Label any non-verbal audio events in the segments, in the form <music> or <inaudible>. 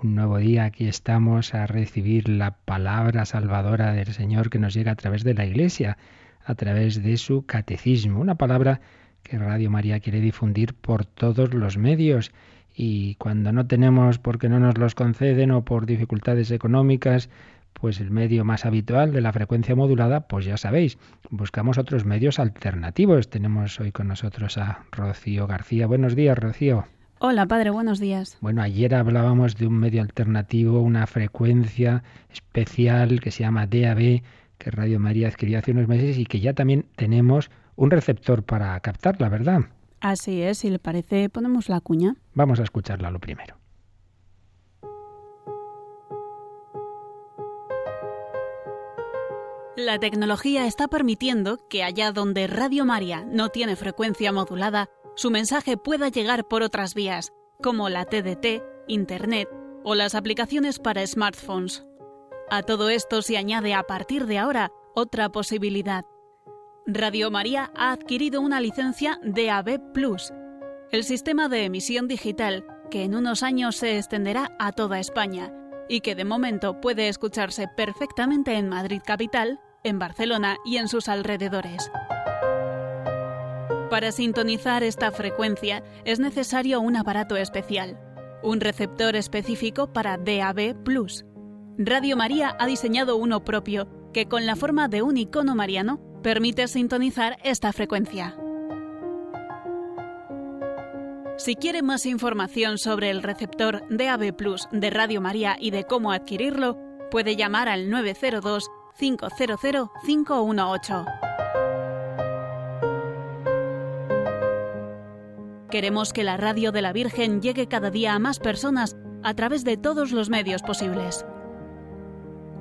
Un nuevo día, aquí estamos a recibir la palabra salvadora del Señor que nos llega a través de la Iglesia, a través de su catecismo. Una palabra que Radio María quiere difundir por todos los medios y cuando no tenemos porque no nos los conceden o por dificultades económicas, pues el medio más habitual de la frecuencia modulada, pues ya sabéis, buscamos otros medios alternativos. Tenemos hoy con nosotros a Rocío García. Buenos días, Rocío. Hola, padre, buenos días. Bueno, ayer hablábamos de un medio alternativo, una frecuencia especial que se llama DAB, que Radio María adquirió hace unos meses y que ya también tenemos un receptor para captarla, ¿verdad? Así es, si le parece, ponemos la cuña. Vamos a escucharla lo primero. La tecnología está permitiendo que allá donde Radio María no tiene frecuencia modulada, su mensaje pueda llegar por otras vías, como la TDT, Internet o las aplicaciones para smartphones. A todo esto se añade a partir de ahora otra posibilidad. Radio María ha adquirido una licencia DAB Plus, el sistema de emisión digital que en unos años se extenderá a toda España y que de momento puede escucharse perfectamente en Madrid Capital, en Barcelona y en sus alrededores. Para sintonizar esta frecuencia es necesario un aparato especial, un receptor específico para DAB+. Radio María ha diseñado uno propio que con la forma de un icono mariano permite sintonizar esta frecuencia. Si quiere más información sobre el receptor DAB Plus de Radio María y de cómo adquirirlo, puede llamar al 902 500 518. Queremos que la radio de la Virgen llegue cada día a más personas a través de todos los medios posibles.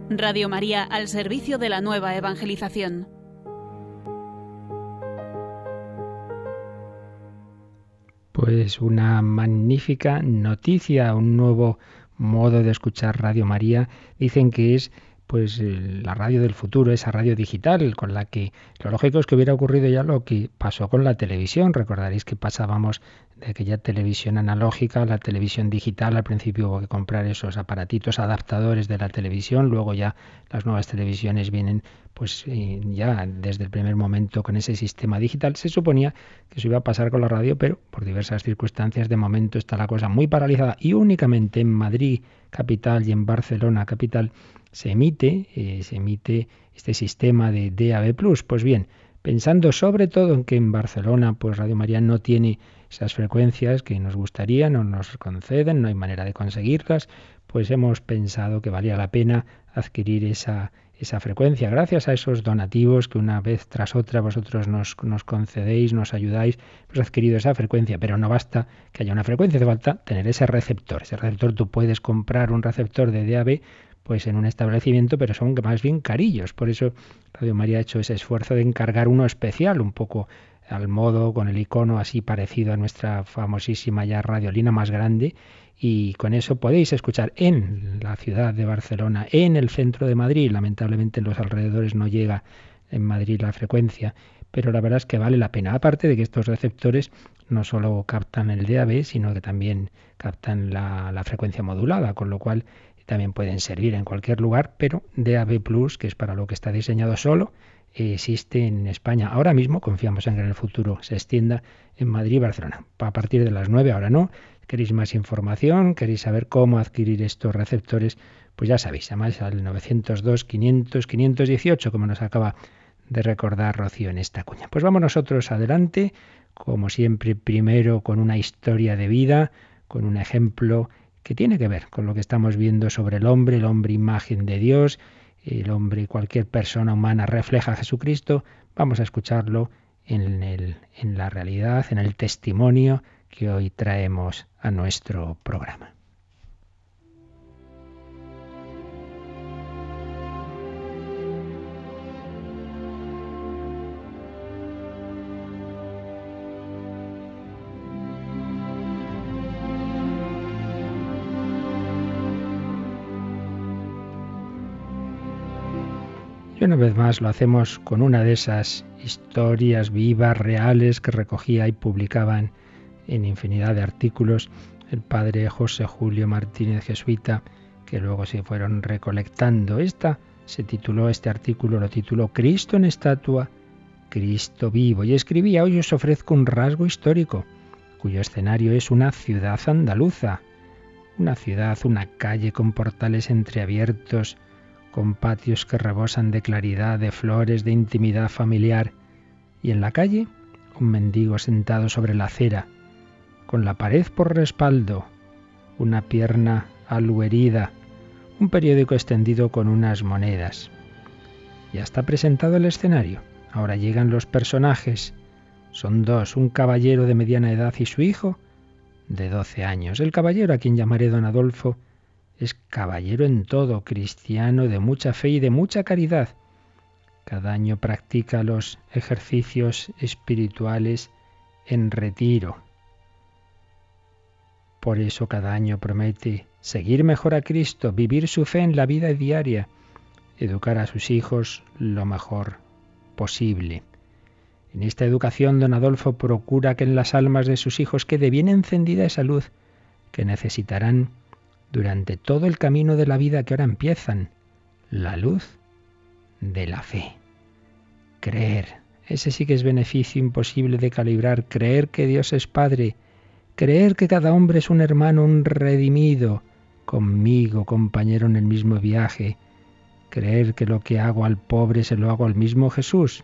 Radio María al servicio de la nueva evangelización. Pues una magnífica noticia, un nuevo modo de escuchar Radio María. Dicen que es pues eh, la radio del futuro, esa radio digital con la que lo lógico es que hubiera ocurrido ya lo que pasó con la televisión. Recordaréis que pasábamos de aquella televisión analógica a la televisión digital. Al principio hubo que comprar esos aparatitos adaptadores de la televisión, luego ya las nuevas televisiones vienen pues eh, ya desde el primer momento con ese sistema digital. Se suponía que eso iba a pasar con la radio, pero por diversas circunstancias de momento está la cosa muy paralizada y únicamente en Madrid capital y en Barcelona capital se emite, eh, se emite este sistema de DAB+. Pues bien, pensando sobre todo en que en Barcelona pues Radio María no tiene esas frecuencias que nos gustaría, no nos conceden, no hay manera de conseguirlas, pues hemos pensado que valía la pena adquirir esa, esa frecuencia. Gracias a esos donativos que una vez tras otra vosotros nos, nos concedéis, nos ayudáis, hemos adquirido esa frecuencia, pero no basta que haya una frecuencia, hace falta tener ese receptor. Ese receptor tú puedes comprar un receptor de DAB pues en un establecimiento, pero son más bien carillos. Por eso Radio María ha hecho ese esfuerzo de encargar uno especial, un poco al modo, con el icono así parecido a nuestra famosísima ya radiolina más grande, y con eso podéis escuchar en la ciudad de Barcelona, en el centro de Madrid, lamentablemente en los alrededores no llega en Madrid la frecuencia, pero la verdad es que vale la pena. Aparte de que estos receptores no solo captan el DAB, sino que también captan la, la frecuencia modulada, con lo cual también pueden servir en cualquier lugar, pero DAB Plus, que es para lo que está diseñado solo, existe en España. Ahora mismo confiamos en que en el futuro se extienda en Madrid y Barcelona. A partir de las 9, ahora no. ¿Queréis más información? ¿Queréis saber cómo adquirir estos receptores? Pues ya sabéis, además al 902 500 518, como nos acaba de recordar Rocío en esta cuña. Pues vamos nosotros adelante, como siempre, primero con una historia de vida, con un ejemplo que tiene que ver con lo que estamos viendo sobre el hombre, el hombre imagen de Dios, el hombre, cualquier persona humana refleja a Jesucristo. Vamos a escucharlo en, en la realidad, en el testimonio que hoy traemos a nuestro programa. Y una vez más lo hacemos con una de esas historias vivas, reales, que recogía y publicaban en infinidad de artículos el padre José Julio Martínez Jesuita, que luego se fueron recolectando. Esta se tituló, este artículo lo tituló Cristo en estatua, Cristo vivo. Y escribía, hoy os ofrezco un rasgo histórico, cuyo escenario es una ciudad andaluza. Una ciudad, una calle con portales entreabiertos, con patios que rebosan de claridad, de flores, de intimidad familiar. Y en la calle, un mendigo sentado sobre la acera, con la pared por respaldo, una pierna aluherida, un periódico extendido con unas monedas. Ya está presentado el escenario. Ahora llegan los personajes. Son dos, un caballero de mediana edad y su hijo de doce años. El caballero, a quien llamaré don Adolfo, es caballero en todo, cristiano de mucha fe y de mucha caridad. Cada año practica los ejercicios espirituales en retiro. Por eso cada año promete seguir mejor a Cristo, vivir su fe en la vida diaria, educar a sus hijos lo mejor posible. En esta educación, don Adolfo procura que en las almas de sus hijos quede bien encendida esa luz que necesitarán durante todo el camino de la vida que ahora empiezan, la luz de la fe. Creer, ese sí que es beneficio imposible de calibrar, creer que Dios es Padre, creer que cada hombre es un hermano, un redimido, conmigo, compañero en el mismo viaje, creer que lo que hago al pobre se lo hago al mismo Jesús.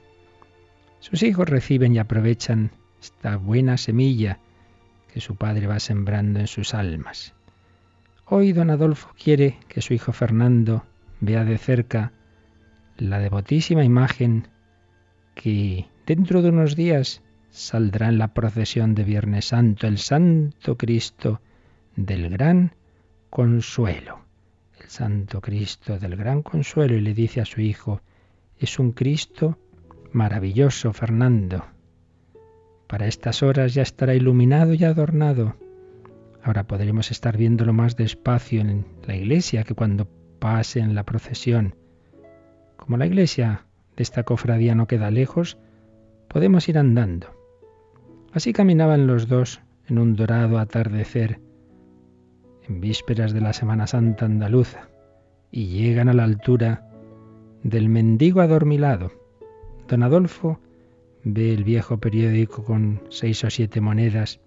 Sus hijos reciben y aprovechan esta buena semilla que su padre va sembrando en sus almas. Hoy don Adolfo quiere que su hijo Fernando vea de cerca la devotísima imagen que dentro de unos días saldrá en la procesión de Viernes Santo, el Santo Cristo del Gran consuelo. El Santo Cristo del gran consuelo y le dice a su hijo, es un Cristo maravilloso, Fernando. Para estas horas ya estará iluminado y adornado. Ahora podremos estar viéndolo más despacio en la iglesia que cuando pase en la procesión. Como la iglesia de esta cofradía no queda lejos, podemos ir andando. Así caminaban los dos en un dorado atardecer en vísperas de la Semana Santa andaluza y llegan a la altura del mendigo adormilado. Don Adolfo ve el viejo periódico con seis o siete monedas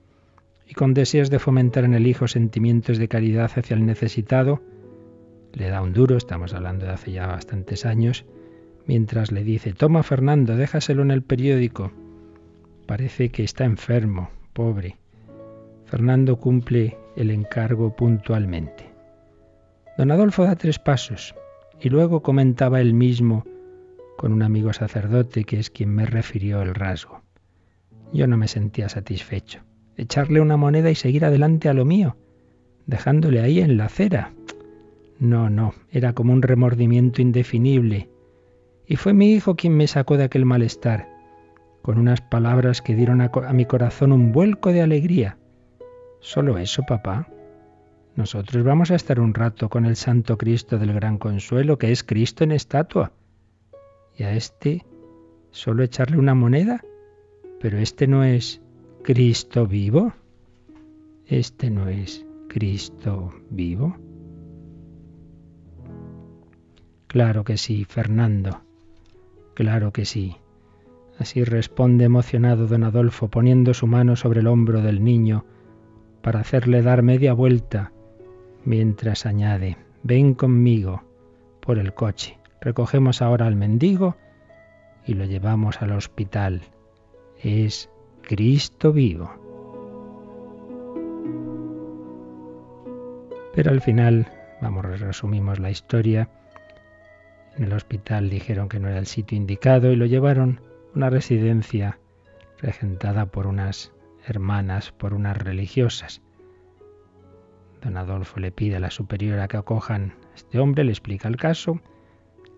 y con deseos de fomentar en el hijo sentimientos de caridad hacia el necesitado, le da un duro, estamos hablando de hace ya bastantes años, mientras le dice, toma Fernando, déjaselo en el periódico. Parece que está enfermo, pobre. Fernando cumple el encargo puntualmente. Don Adolfo da tres pasos y luego comentaba él mismo con un amigo sacerdote que es quien me refirió el rasgo. Yo no me sentía satisfecho. Echarle una moneda y seguir adelante a lo mío, dejándole ahí en la acera. No, no, era como un remordimiento indefinible. Y fue mi hijo quien me sacó de aquel malestar, con unas palabras que dieron a, a mi corazón un vuelco de alegría. ¿Solo eso, papá? Nosotros vamos a estar un rato con el Santo Cristo del Gran Consuelo, que es Cristo en estatua. Y a este solo echarle una moneda. Pero este no es Cristo vivo. Este no es Cristo vivo. Claro que sí, Fernando. Claro que sí. Así responde emocionado don Adolfo, poniendo su mano sobre el hombro del niño, para hacerle dar media vuelta, mientras añade, ven conmigo por el coche. Recogemos ahora al mendigo y lo llevamos al hospital. Es Cristo vivo. Pero al final, vamos, resumimos la historia. En el hospital dijeron que no era el sitio indicado y lo llevaron a una residencia regentada por unas hermanas por unas religiosas. Don Adolfo le pide a la superiora que acojan a este hombre, le explica el caso.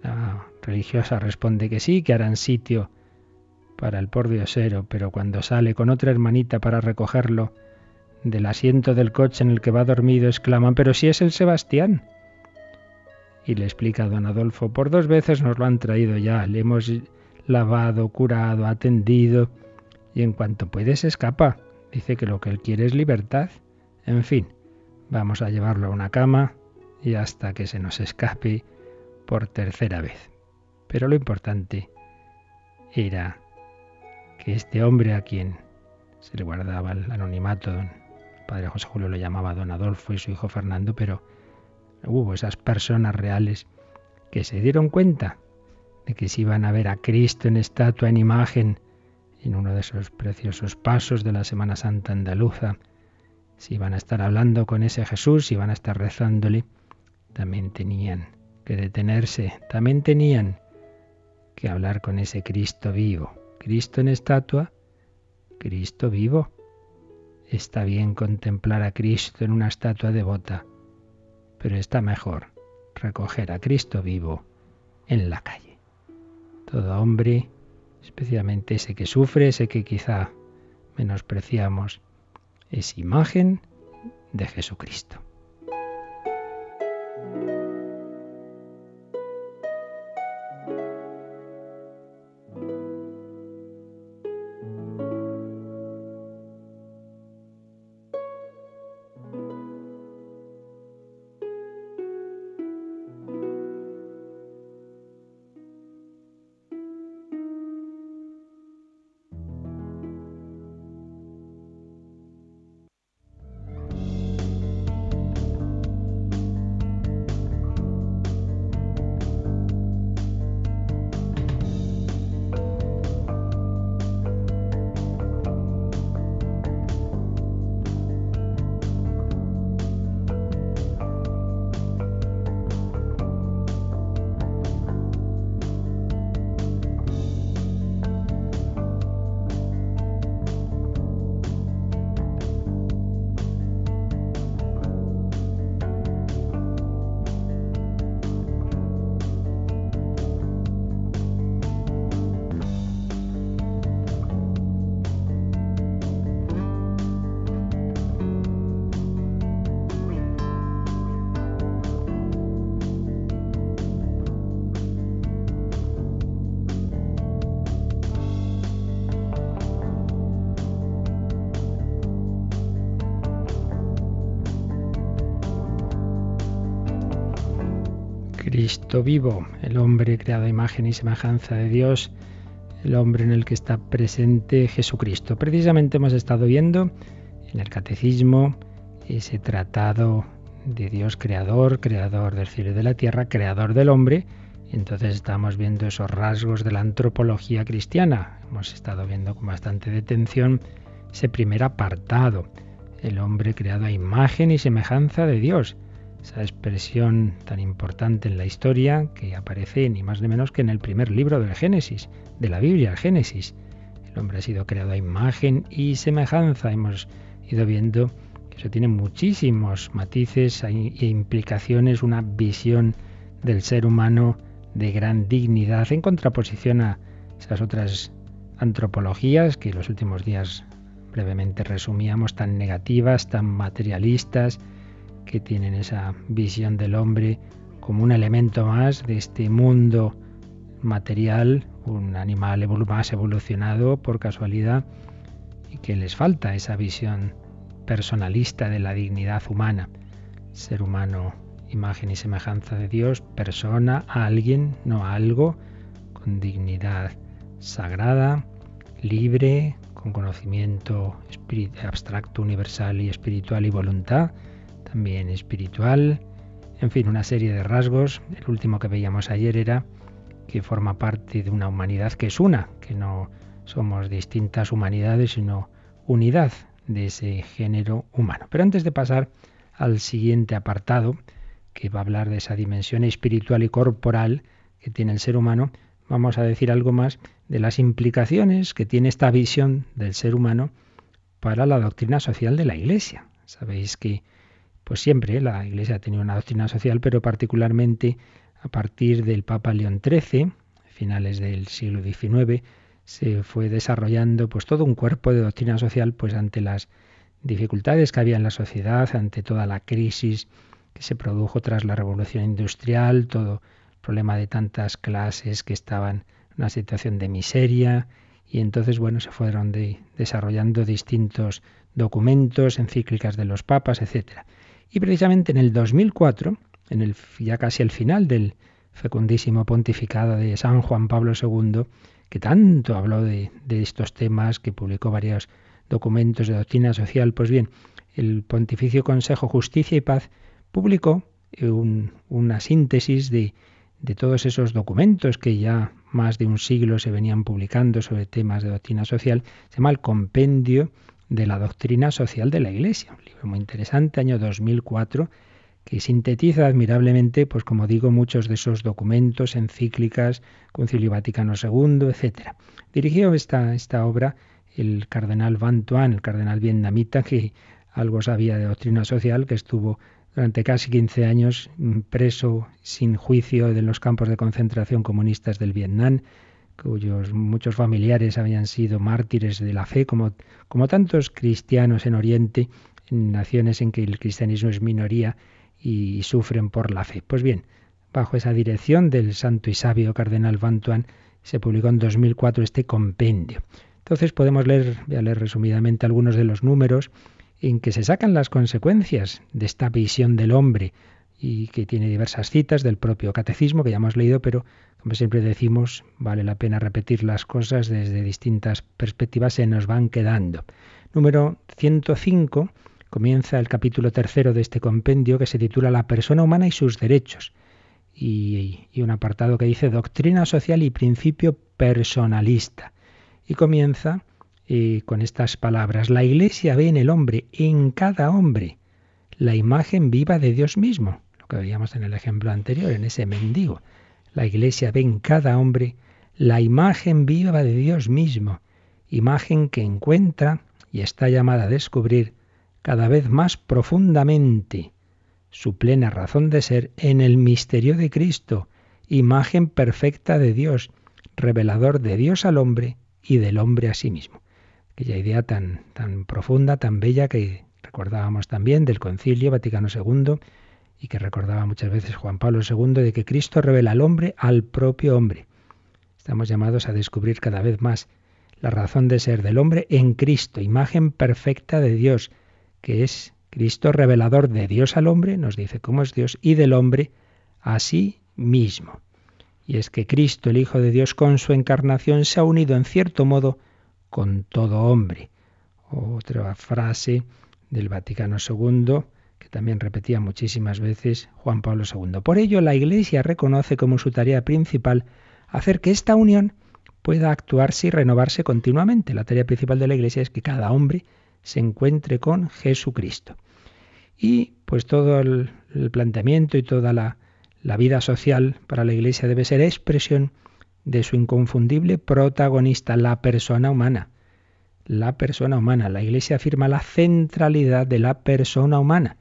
La religiosa responde que sí, que harán sitio para el pordiosero, pero cuando sale con otra hermanita para recogerlo del asiento del coche en el que va dormido, exclaman, pero si es el Sebastián. Y le explica a don Adolfo, por dos veces nos lo han traído ya, le hemos lavado, curado, atendido, y en cuanto puede se escapa. Dice que lo que él quiere es libertad. En fin, vamos a llevarlo a una cama y hasta que se nos escape por tercera vez. Pero lo importante era este hombre a quien se le guardaba el anonimato, el padre José Julio lo llamaba don Adolfo y su hijo Fernando, pero hubo esas personas reales que se dieron cuenta de que si iban a ver a Cristo en estatua, en imagen, en uno de esos preciosos pasos de la Semana Santa andaluza, si iban a estar hablando con ese Jesús, si iban a estar rezándole, también tenían que detenerse, también tenían que hablar con ese Cristo vivo. Cristo en estatua, Cristo vivo. Está bien contemplar a Cristo en una estatua devota, pero está mejor recoger a Cristo vivo en la calle. Todo hombre, especialmente ese que sufre, ese que quizá menospreciamos, es imagen de Jesucristo. Cristo vivo, el hombre creado a imagen y semejanza de Dios, el hombre en el que está presente Jesucristo. Precisamente hemos estado viendo en el catecismo ese tratado de Dios creador, creador del cielo y de la tierra, creador del hombre. Entonces estamos viendo esos rasgos de la antropología cristiana. Hemos estado viendo con bastante detención ese primer apartado, el hombre creado a imagen y semejanza de Dios esa expresión tan importante en la historia que aparece ni más ni menos que en el primer libro del Génesis, de la Biblia, el Génesis. El hombre ha sido creado a imagen y semejanza. Hemos ido viendo que eso tiene muchísimos matices e implicaciones, una visión del ser humano de gran dignidad en contraposición a esas otras antropologías que los últimos días brevemente resumíamos, tan negativas, tan materialistas, que tienen esa visión del hombre como un elemento más de este mundo material, un animal más evolucionado por casualidad, y que les falta esa visión personalista de la dignidad humana. Ser humano, imagen y semejanza de Dios, persona, alguien, no algo, con dignidad sagrada, libre, con conocimiento abstracto, universal y espiritual y voluntad, también espiritual, en fin, una serie de rasgos. El último que veíamos ayer era que forma parte de una humanidad que es una, que no somos distintas humanidades, sino unidad de ese género humano. Pero antes de pasar al siguiente apartado, que va a hablar de esa dimensión espiritual y corporal que tiene el ser humano, vamos a decir algo más de las implicaciones que tiene esta visión del ser humano para la doctrina social de la Iglesia. Sabéis que pues siempre la Iglesia ha tenido una doctrina social, pero particularmente a partir del Papa León XIII, finales del siglo XIX, se fue desarrollando pues todo un cuerpo de doctrina social pues ante las dificultades que había en la sociedad, ante toda la crisis que se produjo tras la revolución industrial, todo el problema de tantas clases que estaban en una situación de miseria y entonces bueno se fueron desarrollando distintos documentos, encíclicas de los papas, etcétera. Y precisamente en el 2004, en el ya casi el final del fecundísimo pontificado de San Juan Pablo II, que tanto habló de, estos temas, que publicó varios documentos de doctrina social, pues bien, el Pontificio Consejo Justicia y Paz publicó una síntesis de, de todos esos documentos que ya más de un siglo se venían publicando sobre temas de doctrina social, se llama el Compendio de la Doctrina Social de la Iglesia, un libro muy interesante, año 2004, que sintetiza admirablemente, pues como digo, muchos de esos documentos, encíclicas, Concilio Vaticano II, etc. Dirigió esta, esta obra el cardenal Van Tuan, el cardenal vietnamita, que algo sabía de doctrina social, que estuvo durante casi 15 años preso sin juicio de los campos de concentración comunistas del Vietnam, cuyos muchos familiares habían sido mártires de la fe, como, como tantos cristianos en Oriente, en naciones en que el cristianismo es minoría y sufren por la fe. Pues bien, bajo esa dirección del santo y sabio cardenal Bantuan, se publicó en 2004 este compendio. Entonces podemos leer, voy a leer resumidamente algunos de los números en que se sacan las consecuencias de esta visión del hombre y que tiene diversas citas del propio catecismo que ya hemos leído, pero como siempre decimos, vale la pena repetir las cosas desde distintas perspectivas, se nos van quedando. Número 105 comienza el capítulo tercero de este compendio que se titula La persona humana y sus derechos. Y, un apartado que dice Doctrina social y principio personalista. Y comienza eh, con estas palabras. La Iglesia ve en el hombre, en cada hombre, la imagen viva de Dios mismo. Que veíamos en el ejemplo anterior, en ese mendigo. La Iglesia ve en cada hombre la imagen viva de Dios mismo, imagen que encuentra y está llamada a descubrir cada vez más profundamente su plena razón de ser en el misterio de Cristo, imagen perfecta de Dios, revelador de Dios al hombre y del hombre a sí mismo. Aquella idea tan, tan profunda, tan bella que recordábamos también del Concilio Vaticano II y que recordaba muchas veces Juan Pablo II de que Cristo revela al hombre al propio hombre. Estamos llamados a descubrir cada vez más la razón de ser del hombre en Cristo, imagen perfecta de Dios, que es Cristo revelador de Dios al hombre, nos dice cómo es Dios, y del hombre a sí mismo. Y es que Cristo, el Hijo de Dios, con su encarnación se ha unido en cierto modo con todo hombre. Otra frase del Vaticano II que también repetía muchísimas veces Juan Pablo II. Por ello, la Iglesia reconoce como su tarea principal hacer que esta unión pueda actuarse y renovarse continuamente. La tarea principal de la Iglesia es que cada hombre se encuentre con Jesucristo. Y pues todo el, planteamiento y toda la, la vida social para la Iglesia debe ser expresión de su inconfundible protagonista, la persona humana. La persona humana. La Iglesia afirma la centralidad de la persona humana.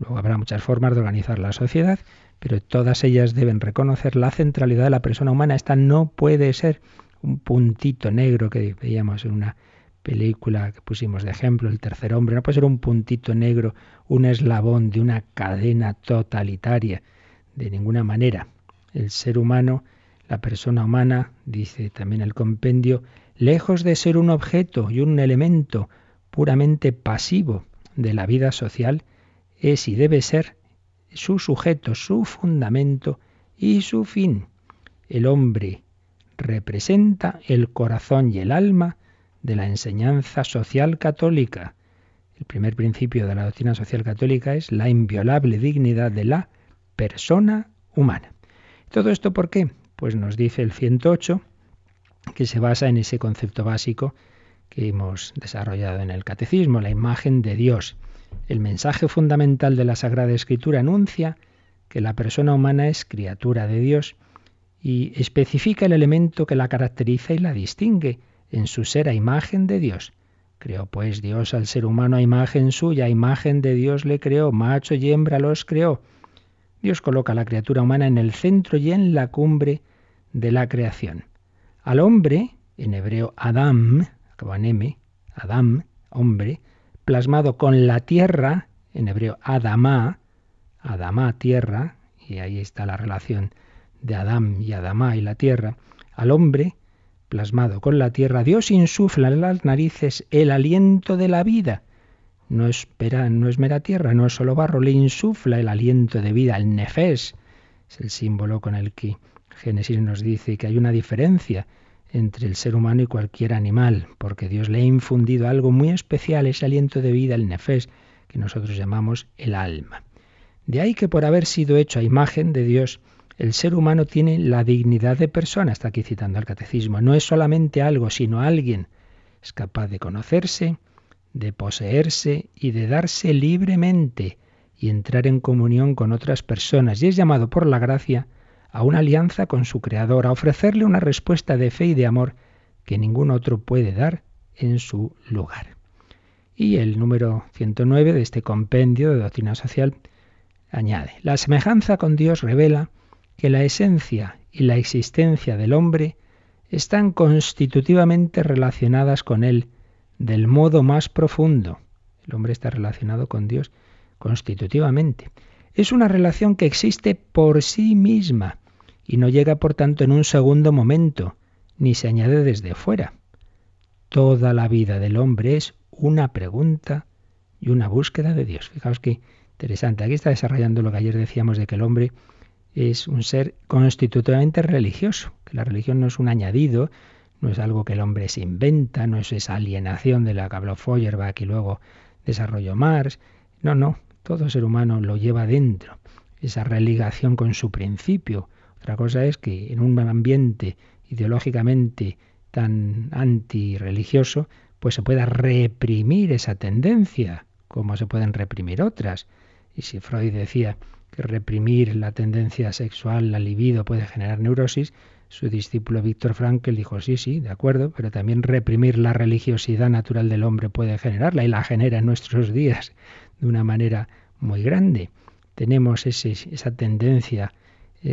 Luego habrá muchas formas de organizar la sociedad, pero todas ellas deben reconocer la centralidad de la persona humana. Esta no puede ser un puntito negro que veíamos en una película que pusimos de ejemplo, El tercer hombre, no puede ser un puntito negro, un eslabón de una cadena totalitaria, de ninguna manera. El ser humano, la persona humana, dice también el compendio, lejos de ser un objeto y un elemento puramente pasivo de la vida social, es y debe ser su sujeto, su fundamento y su fin. El hombre representa el corazón y el alma de la enseñanza social católica. El primer principio de la doctrina social católica es la inviolable dignidad de la persona humana. ¿Todo esto por qué? Pues nos dice el 108 que se basa en ese concepto básico que hemos desarrollado en el catecismo, la imagen de Dios. El mensaje fundamental de la Sagrada Escritura anuncia que la persona humana es criatura de Dios y especifica el elemento que la caracteriza y la distingue, en su ser a imagen de Dios. Creó pues Dios al ser humano a imagen suya, a imagen de Dios le creó, macho y hembra los creó. Dios coloca a la criatura humana en el centro y en la cumbre de la creación. Al hombre, en hebreo Adam, M, Adam, hombre, plasmado con la tierra, en hebreo Adamá, Adamá, tierra, y ahí está la relación de Adán y Adamá y la tierra, al hombre plasmado con la tierra, Dios insufla en las narices el aliento de la vida. No es, no es mera tierra, no es solo barro, le insufla el aliento de vida, el nefés. Es el símbolo con el que Génesis nos dice que hay una diferencia entre el ser humano y cualquier animal, porque Dios le ha infundido algo muy especial, ese aliento de vida, el nefés, que nosotros llamamos el alma. De ahí que por haber sido hecho a imagen de Dios, el ser humano tiene la dignidad de persona, está aquí citando el catecismo, no es solamente algo, sino alguien. Es capaz de conocerse, de poseerse y de darse libremente y entrar en comunión con otras personas, y es llamado por la gracia a una alianza con su Creador, a ofrecerle una respuesta de fe y de amor que ningún otro puede dar en su lugar. Y el número 109 de este compendio de doctrina social añade, la semejanza con Dios revela que la esencia y la existencia del hombre están constitutivamente relacionadas con él del modo más profundo. El hombre está relacionado con Dios constitutivamente. Es una relación que existe por sí misma y no llega por tanto en un segundo momento, ni se añade desde fuera. Toda la vida del hombre es una pregunta y una búsqueda de Dios. Fijaos qué interesante. Aquí está desarrollando lo que ayer decíamos de que el hombre es un ser constitutivamente religioso, que la religión no es un añadido, no es algo que el hombre se inventa, no es esa alienación de la que habló Feuerbach y luego desarrolló Marx. No, no, todo ser humano lo lleva dentro, esa religación con su principio. Otra cosa es que en un ambiente ideológicamente tan antirreligioso, pues se pueda reprimir esa tendencia, como se pueden reprimir otras. Y si Freud decía que reprimir la tendencia sexual, la libido, puede generar neurosis, su discípulo Víctor Frankl dijo, sí, sí, de acuerdo, pero también reprimir la religiosidad natural del hombre puede generarla y la genera en nuestros días de una manera muy grande. Tenemos esa tendencia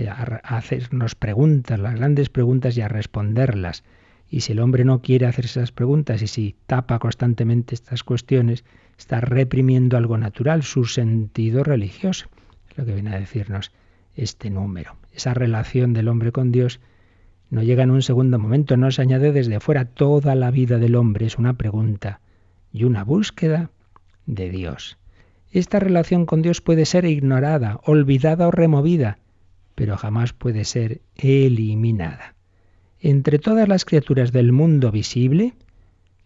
a, hacernos preguntas, las grandes preguntas y a responderlas. Y si el hombre no quiere hacer esas preguntas y si tapa constantemente estas cuestiones, está reprimiendo algo natural, su sentido religioso. Es lo que viene a decirnos este número. Esa relación del hombre con Dios no llega en un segundo momento, no se añade desde fuera. Toda la vida del hombre es una pregunta y una búsqueda de Dios. Esta relación con Dios puede ser ignorada, olvidada o removida, pero jamás puede ser eliminada. Entre todas las criaturas del mundo visible,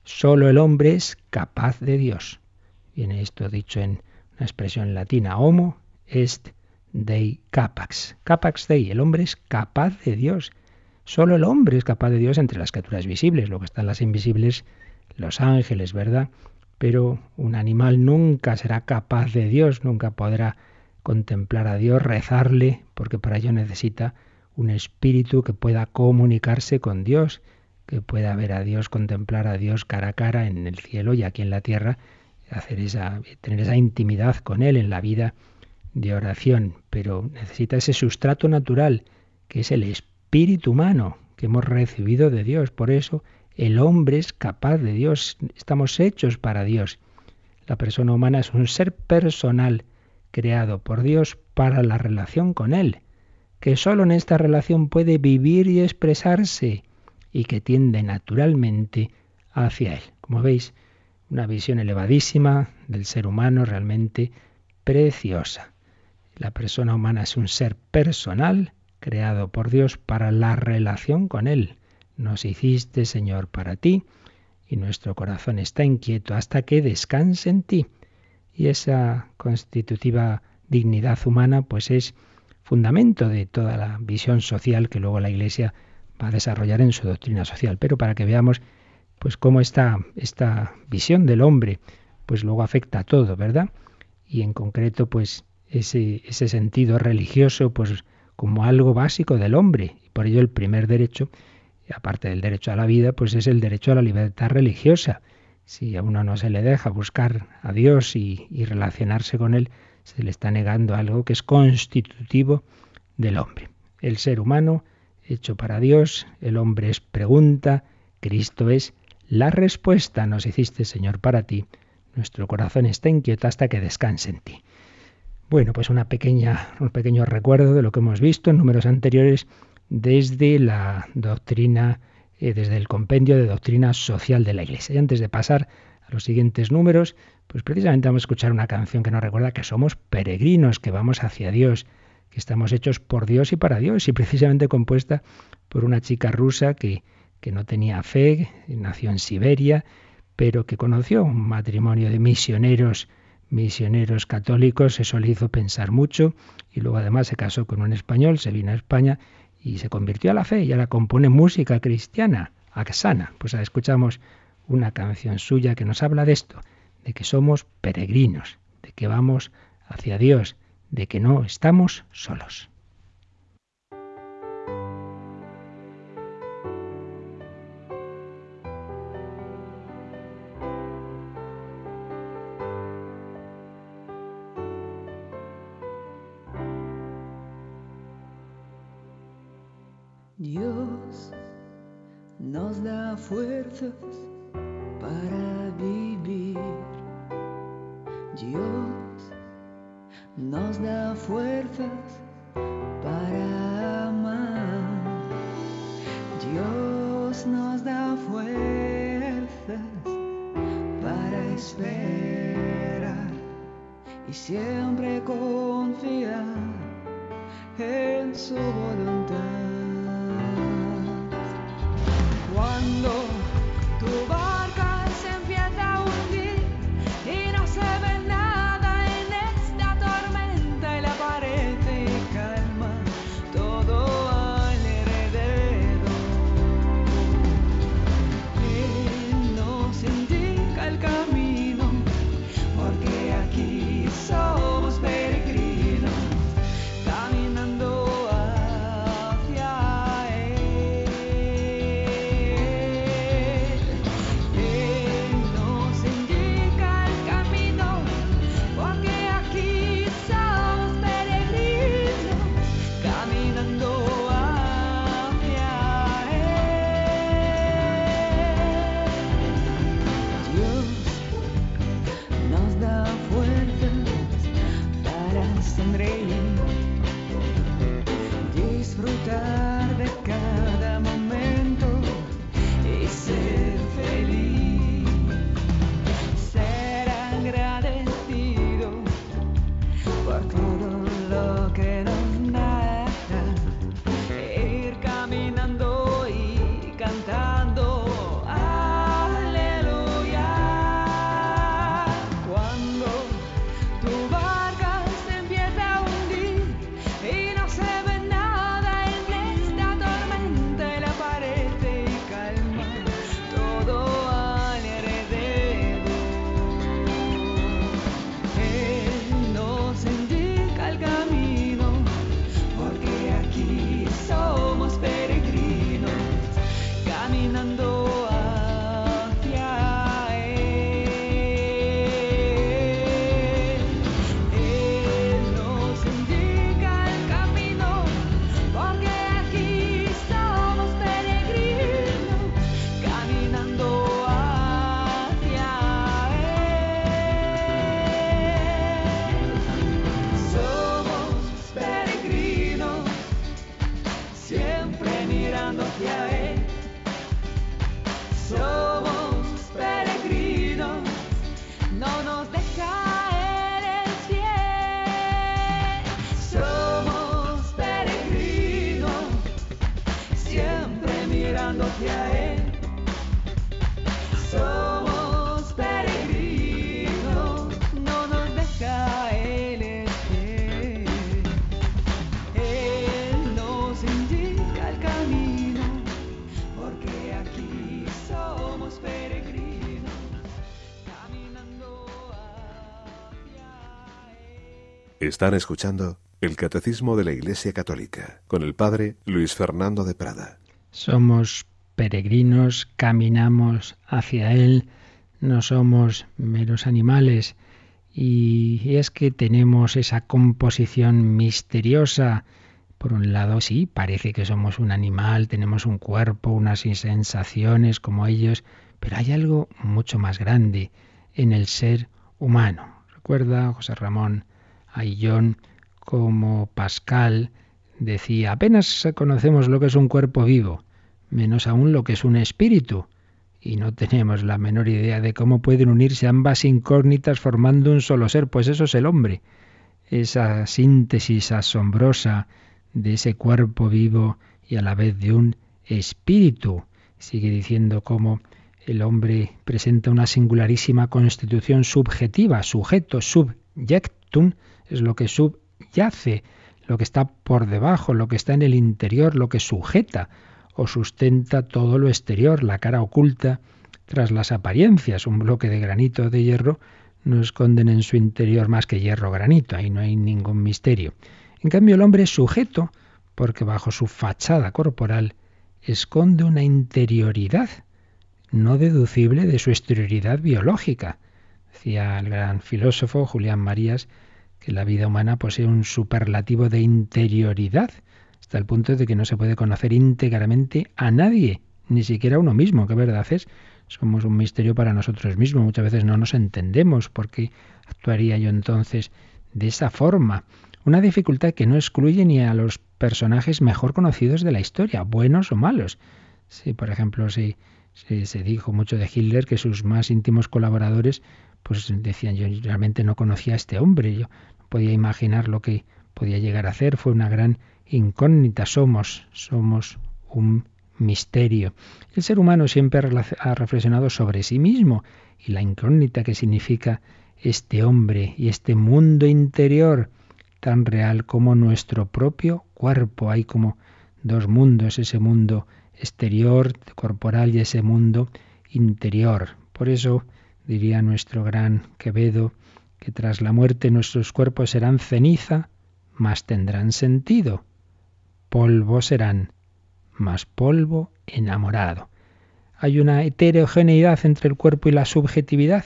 solo el hombre es capaz de Dios. Viene esto dicho en una expresión latina, homo est dei capax. Capax dei, el hombre es capaz de Dios. Solo el hombre es capaz de Dios entre las criaturas visibles, lo que están las invisibles, los ángeles, ¿verdad? Pero un animal nunca será capaz de Dios, nunca podrá contemplar a Dios, rezarle, porque para ello necesita un espíritu que pueda comunicarse con Dios, que pueda ver a Dios, contemplar a Dios cara a cara en el cielo y aquí en la tierra, hacer esa, tener esa intimidad con Él en la vida de oración. Pero necesita ese sustrato natural, que es el espíritu humano que hemos recibido de Dios. Por eso el hombre es capaz de Dios, estamos hechos para Dios. La persona humana es un ser personal creado por Dios para la relación con Él, que sólo en esta relación puede vivir y expresarse y que tiende naturalmente hacia Él. Como veis, una visión elevadísima del ser humano realmente preciosa. La persona humana es un ser personal creado por Dios para la relación con Él. Nos hiciste, Señor, para ti, y nuestro corazón está inquieto hasta que descanse en ti. Y esa constitutiva dignidad humana, pues es fundamento de toda la visión social que luego la Iglesia va a desarrollar en su doctrina social. Pero para que veamos, pues cómo está esta visión del hombre, pues luego afecta a todo, ¿verdad? Y en concreto, pues ese, ese sentido religioso, pues como algo básico del hombre. Y por ello el primer derecho, aparte del derecho a la vida, pues es el derecho a la libertad religiosa. Si a uno no se le deja buscar a Dios y, relacionarse con Él, se le está negando algo que es constitutivo del hombre. El ser humano, hecho para Dios, el hombre es pregunta, Cristo es la respuesta. Nos hiciste, Señor, para ti. Nuestro corazón está inquieto hasta que descanse en ti. Bueno, pues una pequeña, un pequeño recuerdo de lo que hemos visto en números anteriores desde la doctrina, eh, desde el compendio de doctrina social de la Iglesia. Y antes de pasar a los siguientes números, pues precisamente vamos a escuchar una canción que nos recuerda que somos peregrinos, que vamos hacia Dios, que estamos hechos por Dios y para Dios, y precisamente compuesta por una chica rusa que, que no tenía fe, nació en Siberia, pero que conoció un matrimonio de misioneros misioneros católicos, eso le hizo pensar mucho y luego además se casó con un español, se vino a España y se convirtió a la fe y ahora compone música cristiana, Axana. Pues escuchamos una canción suya que nos habla de esto, de que somos peregrinos, de que vamos hacia Dios, de que no estamos solos. Están escuchando el Catecismo de la Iglesia Católica con el Padre Luis Fernando de Prada. Somos peregrinos, caminamos hacia Él, no somos meros animales. Y es que tenemos esa composición misteriosa. Por un lado, sí, parece que somos un animal, tenemos un cuerpo, unas sensaciones como ellos, pero hay algo mucho más grande en el ser humano. Recuerda José Ramón John como Pascal decía, apenas conocemos lo que es un cuerpo vivo, menos aún lo que es un espíritu, y no tenemos la menor idea de cómo pueden unirse ambas incógnitas formando un solo ser, pues eso es el hombre, esa síntesis asombrosa de ese cuerpo vivo y a la vez de un espíritu. Sigue diciendo cómo el hombre presenta una singularísima constitución subjetiva, sujeto, subjectum, es lo que subyace, lo que está por debajo, lo que está en el interior, lo que sujeta o sustenta todo lo exterior, la cara oculta tras las apariencias. Un bloque de granito de hierro no esconden en su interior más que hierro granito, ahí no hay ningún misterio. En cambio el hombre es sujeto porque bajo su fachada corporal esconde una interioridad no deducible de su exterioridad biológica. Decía el gran filósofo Julián Marías que la vida humana posee un superlativo de interioridad, hasta el punto de que no se puede conocer íntegramente a nadie, ni siquiera a uno mismo, que verdad es. Somos un misterio para nosotros mismos, muchas veces no nos entendemos por qué actuaría yo entonces de esa forma. Una dificultad que no excluye ni a los personajes mejor conocidos de la historia, buenos o malos. Si, por ejemplo, si, se dijo mucho de Hitler que sus más íntimos colaboradores pues decían yo realmente no conocía a este hombre, yo podía imaginar lo que podía llegar a hacer, fue una gran incógnita, somos, somos un misterio. El ser humano siempre ha reflexionado sobre sí mismo y la incógnita que significa este hombre y este mundo interior tan real como nuestro propio cuerpo. Hay como dos mundos, ese mundo exterior, corporal, y ese mundo interior. Por eso diría nuestro gran Quevedo, que tras la muerte nuestros cuerpos serán ceniza, mas tendrán sentido. Polvo serán, mas polvo enamorado. Hay una heterogeneidad entre el cuerpo y la subjetividad,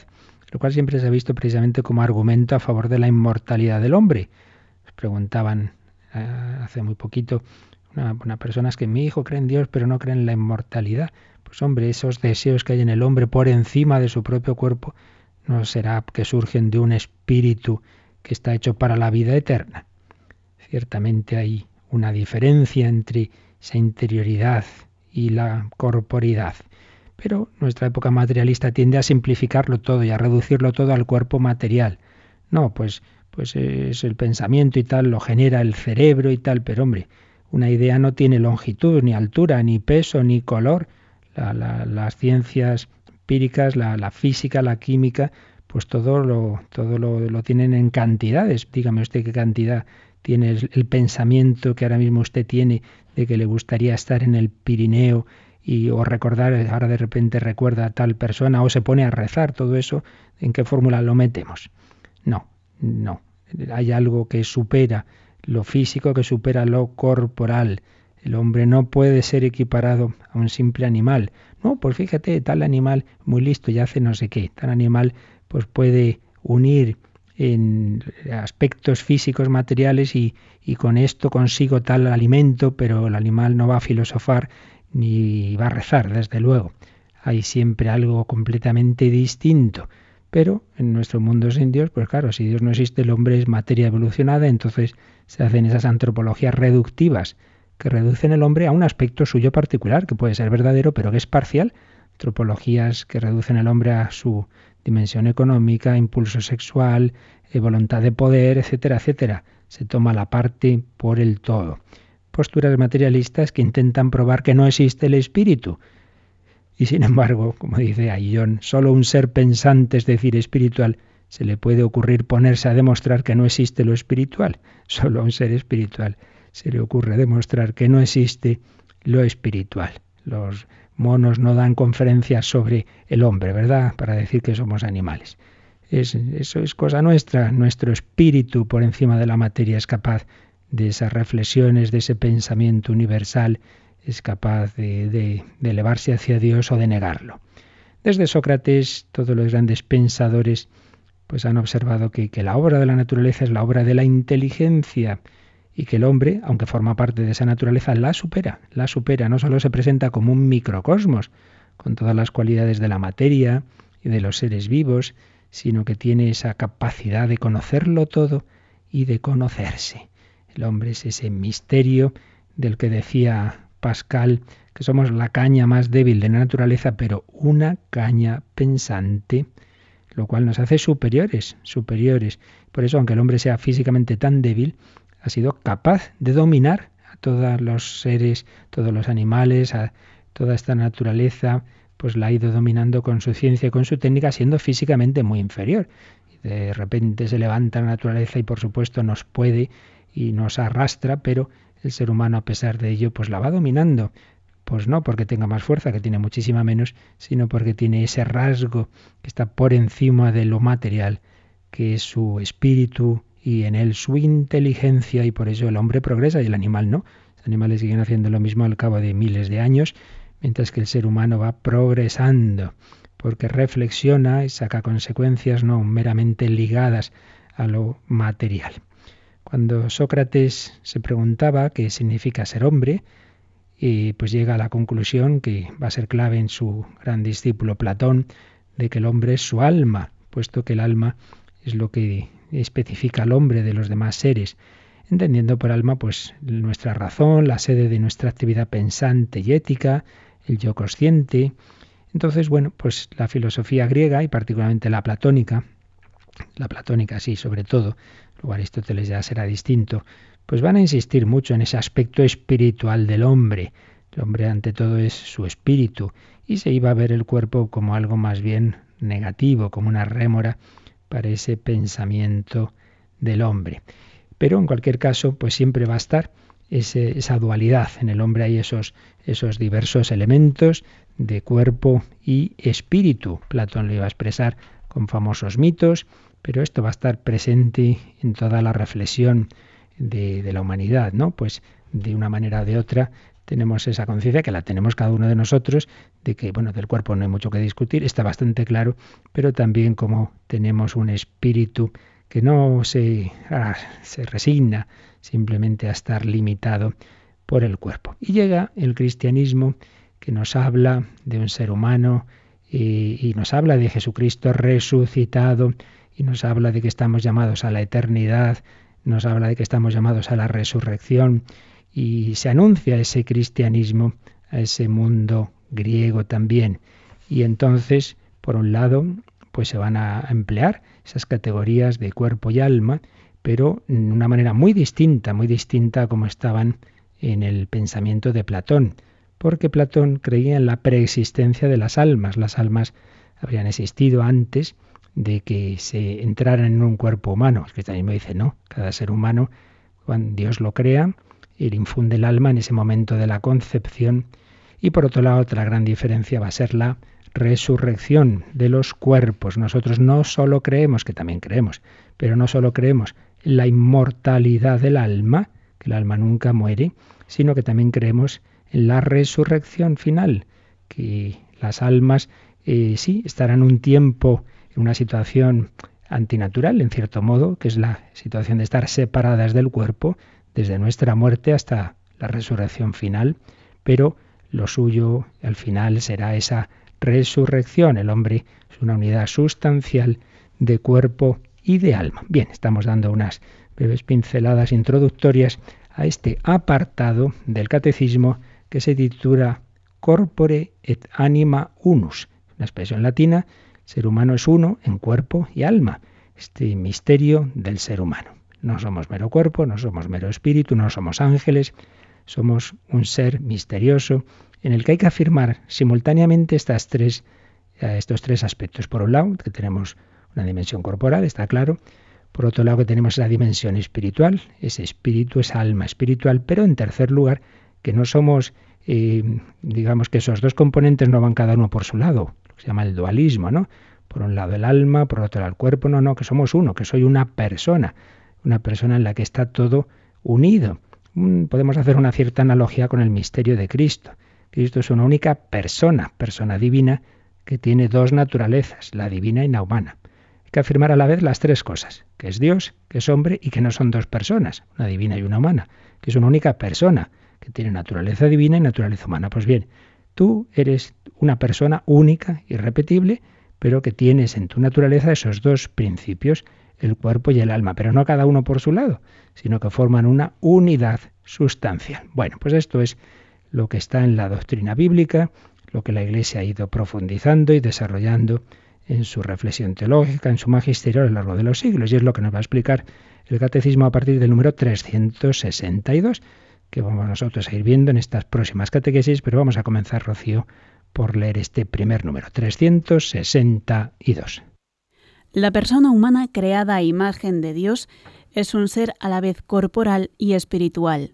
lo cual siempre se ha visto precisamente como argumento a favor de la inmortalidad del hombre. Les preguntaban eh, hace muy poquito una, una personas que mi hijo cree en Dios pero no cree en la inmortalidad. Pues hombre, esos deseos que hay en el hombre por encima de su propio cuerpo, ¿no será que surgen de un espíritu que está hecho para la vida eterna? Ciertamente hay una diferencia entre esa interioridad y la corporidad. Pero nuestra época materialista tiende a simplificarlo todo y a reducirlo todo al cuerpo material. No, pues, pues es el pensamiento y tal, lo genera el cerebro y tal, pero hombre, una idea no tiene longitud, ni altura, ni peso, ni color las ciencias empíricas, la, física, la química, pues todo lo, todo lo, tienen en cantidades. Dígame usted qué cantidad tiene el, pensamiento que ahora mismo usted tiene de que le gustaría estar en el Pirineo y o recordar, ahora de repente recuerda a tal persona o se pone a rezar, todo eso, ¿en qué fórmula lo metemos? No, no. Hay algo que supera lo físico, que supera lo corporal. El hombre no puede ser equiparado a un simple animal. No, pues fíjate, tal animal muy listo y hace no sé qué. Tal animal pues puede unir en aspectos físicos materiales y, y con esto consigo tal alimento, pero el animal no va a filosofar ni va a rezar, desde luego. Hay siempre algo completamente distinto. Pero en nuestro mundo sin Dios, pues claro, si Dios no existe, el hombre es materia evolucionada, entonces se hacen esas antropologías reductivas que reducen el hombre a un aspecto suyo particular, que puede ser verdadero, pero que es parcial. Antropologías que reducen al hombre a su dimensión económica, impulso sexual, eh, voluntad de poder, etcétera, etcétera. Se toma la parte por el todo. Posturas materialistas que intentan probar que no existe el espíritu. Y sin embargo, como dice Ayllón, solo un ser pensante, es decir, espiritual, se le puede ocurrir ponerse a demostrar que no existe lo espiritual. <laughs> Solo un ser espiritual se le ocurre demostrar que no existe lo espiritual. Los monos no dan conferencias sobre el hombre, ¿verdad? Para decir que somos animales. eso es cosa nuestra. Nuestro espíritu por encima de la materia es capaz de esas reflexiones, de ese pensamiento universal, es capaz de, elevarse hacia Dios o de negarlo. Desde Sócrates, todos los grandes pensadores pues han observado que, que la obra de la naturaleza es la obra de la inteligencia y que el hombre, aunque forma parte de esa naturaleza, la supera, la supera, no solo se presenta como un microcosmos, con todas las cualidades de la materia y de los seres vivos, sino que tiene esa capacidad de conocerlo todo y de conocerse. El hombre es ese misterio del que decía Pascal que somos la caña más débil de la naturaleza, pero una caña pensante, lo cual nos hace superiores, superiores. Por eso, aunque el hombre sea físicamente tan débil, ha sido capaz de dominar a todos los seres, todos los animales, a toda esta naturaleza, pues la ha ido dominando con su ciencia y con su técnica, siendo físicamente muy inferior. De repente se levanta la naturaleza y por supuesto nos puede y nos arrastra, pero el ser humano a pesar de ello pues la va dominando. Pues no porque tenga más fuerza, que tiene muchísima menos, sino porque tiene ese rasgo que está por encima de lo material, que es su espíritu y en él su inteligencia y por eso el hombre progresa y el animal no. Los animales siguen haciendo lo mismo al cabo de miles de años, mientras que el ser humano va progresando, porque reflexiona y saca consecuencias no meramente ligadas a lo material. Cuando Sócrates se preguntaba qué significa ser hombre, y pues llega a la conclusión que va a ser clave en su gran discípulo Platón, de que el hombre es su alma, puesto que el alma es lo que especifica al hombre de los demás seres, entendiendo por alma pues nuestra razón, la sede de nuestra actividad pensante y ética, el yo consciente. Entonces, bueno, pues la filosofía griega y particularmente la platónica, la platónica sí, sobre todo, luego Aristóteles ya será distinto, pues van a insistir mucho en ese aspecto espiritual del hombre. El hombre ante todo es su espíritu y se iba a ver el cuerpo como algo más bien negativo, como una rémora para ese pensamiento del hombre. Pero en cualquier caso, pues siempre va a estar esa dualidad. En el hombre hay esos, esos diversos elementos de cuerpo y espíritu. Platón lo iba a expresar con famosos mitos, pero esto va a estar presente en toda la reflexión de, la humanidad, ¿no? Pues de una manera o de otra tenemos esa conciencia que la tenemos cada uno de nosotros de que bueno del cuerpo no hay mucho que discutir está bastante claro pero también como tenemos un espíritu que no se, ah, se resigna simplemente a estar limitado por el cuerpo. Y llega el cristianismo que nos habla de un ser humano y, y nos habla de Jesucristo resucitado y nos habla de que estamos llamados a la eternidad nos habla de que estamos llamados a la resurrección y se anuncia ese cristianismo a ese mundo griego también. Y entonces, por un lado, pues se van a emplear esas categorías de cuerpo y alma, pero de una manera muy distinta, muy distinta a como estaban en el pensamiento de Platón, porque Platón creía en la preexistencia de las almas. Las almas habrían existido antes de que se entraran en un cuerpo humano. El cristianismo dice no, cada ser humano, cuando Dios lo crea, él infunde el alma en ese momento de la concepción. Y por otro lado, otra gran diferencia va a ser la resurrección de los cuerpos. Nosotros no solo creemos, que también creemos, pero no solo creemos en la inmortalidad del alma, que el alma nunca muere, sino que también creemos en la resurrección final, que las almas eh, sí estarán un tiempo una situación antinatural, en cierto modo, que es la situación de estar separadas del cuerpo desde nuestra muerte hasta la resurrección final, pero lo suyo al final será esa resurrección. El hombre es una unidad sustancial de cuerpo y de alma. Bien, estamos dando unas breves pinceladas introductorias a este apartado del catecismo que se titula Corpore et anima unus, una expresión latina ser humano es uno en cuerpo y alma, este misterio del ser humano. No somos mero cuerpo, no somos mero espíritu, no somos ángeles, somos un ser misterioso en el que hay que afirmar simultáneamente estas tres, eh, estos tres aspectos. Por un lado, que tenemos una dimensión corporal, está claro. Por otro lado, que tenemos la dimensión espiritual, ese espíritu, esa alma espiritual. Pero en tercer lugar, que no somos, eh, digamos que esos dos componentes no van cada uno por su lado se llama el dualismo, ¿no? Por un lado el alma, por otro lado el cuerpo, no, no, que somos uno, que soy una persona, una persona en la que está todo unido. Podemos hacer una cierta analogía con el misterio de Cristo. Cristo es una única persona, persona divina, que tiene dos naturalezas, la divina y la humana. Hay que afirmar a la vez las tres cosas, que es Dios, que es hombre y que no son dos personas, una divina y una humana, que es una única persona, que tiene naturaleza divina y naturaleza humana. Pues bien, Tú eres una persona única, irrepetible, pero que tienes en tu naturaleza esos dos principios, el cuerpo y el alma, pero no cada uno por su lado, sino que forman una unidad sustancial. Bueno, pues esto es lo que está en la doctrina bíblica, lo que la Iglesia ha ido profundizando y desarrollando en su reflexión teológica, en su magisterio a lo largo de los siglos, y es lo que nos va a explicar el catecismo a partir del número 362, que vamos nosotros a ir viendo en estas próximas catequesis, pero vamos a comenzar, Rocío, por leer este primer número, 362. La persona humana creada a imagen de Dios es un ser a la vez corporal y espiritual.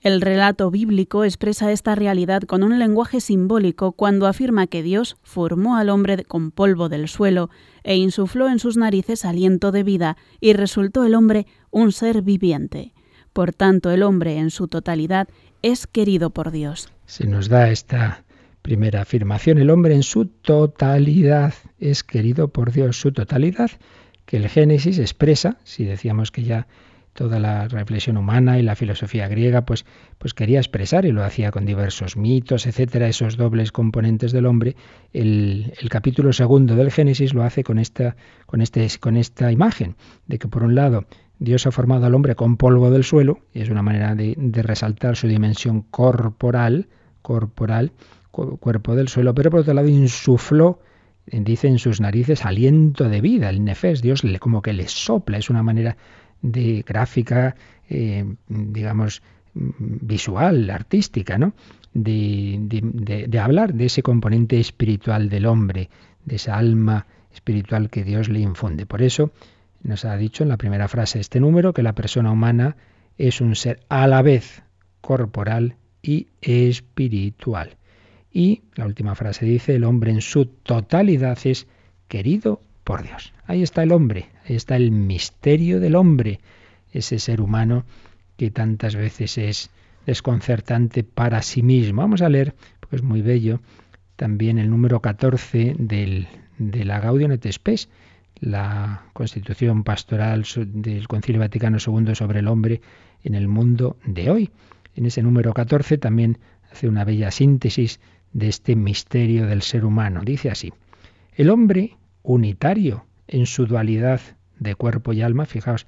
El relato bíblico expresa esta realidad con un lenguaje simbólico cuando afirma que Dios formó al hombre con polvo del suelo e insufló en sus narices aliento de vida y resultó el hombre un ser viviente. Por tanto, el hombre en su totalidad es querido por Dios. Se nos da esta primera afirmación. El hombre en su totalidad es querido por Dios, su totalidad, que el Génesis expresa, si decíamos que ya toda la reflexión humana y la filosofía griega, pues, pues quería expresar, y lo hacía con diversos mitos, etcétera, esos dobles componentes del hombre. El, capítulo segundo del Génesis lo hace con esta, con, este, con esta imagen, de que por un lado Dios ha formado al hombre con polvo del suelo, y es una manera de, de resaltar su dimensión corporal, corporal, cuerpo del suelo, pero por otro lado insufló dice en sus narices aliento de vida, el nefes, Dios le, como que le sopla, es una manera de gráfica, eh, digamos, visual, artística, ¿no? De, de, hablar de ese componente espiritual del hombre, de esa alma espiritual que Dios le infunde. Por eso nos ha dicho en la primera frase este número que la persona humana es un ser a la vez corporal y espiritual. Y la última frase dice, el hombre en su totalidad es querido por Dios. Ahí está el hombre, ahí está el misterio del hombre, ese ser humano que tantas veces es desconcertante para sí mismo. Vamos a leer, porque es muy bello, también el número 14 del, de la Gaudium la constitución pastoral del Concilio Vaticano II sobre el hombre en el mundo de hoy. En ese número 14 también hace una bella síntesis de este misterio del ser humano. Dice así, el hombre unitario en su dualidad de cuerpo y alma, fijaos,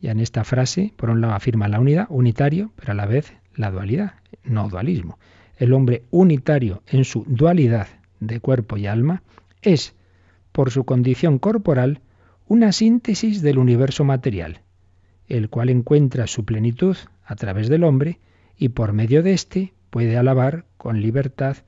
ya en esta frase, por un lado afirma la unidad, unitario, pero a la vez la dualidad, no dualismo. El hombre unitario en su dualidad de cuerpo y alma es, por su condición corporal, una síntesis del universo material, el cual encuentra su plenitud a través del hombre y por medio de éste puede alabar con libertad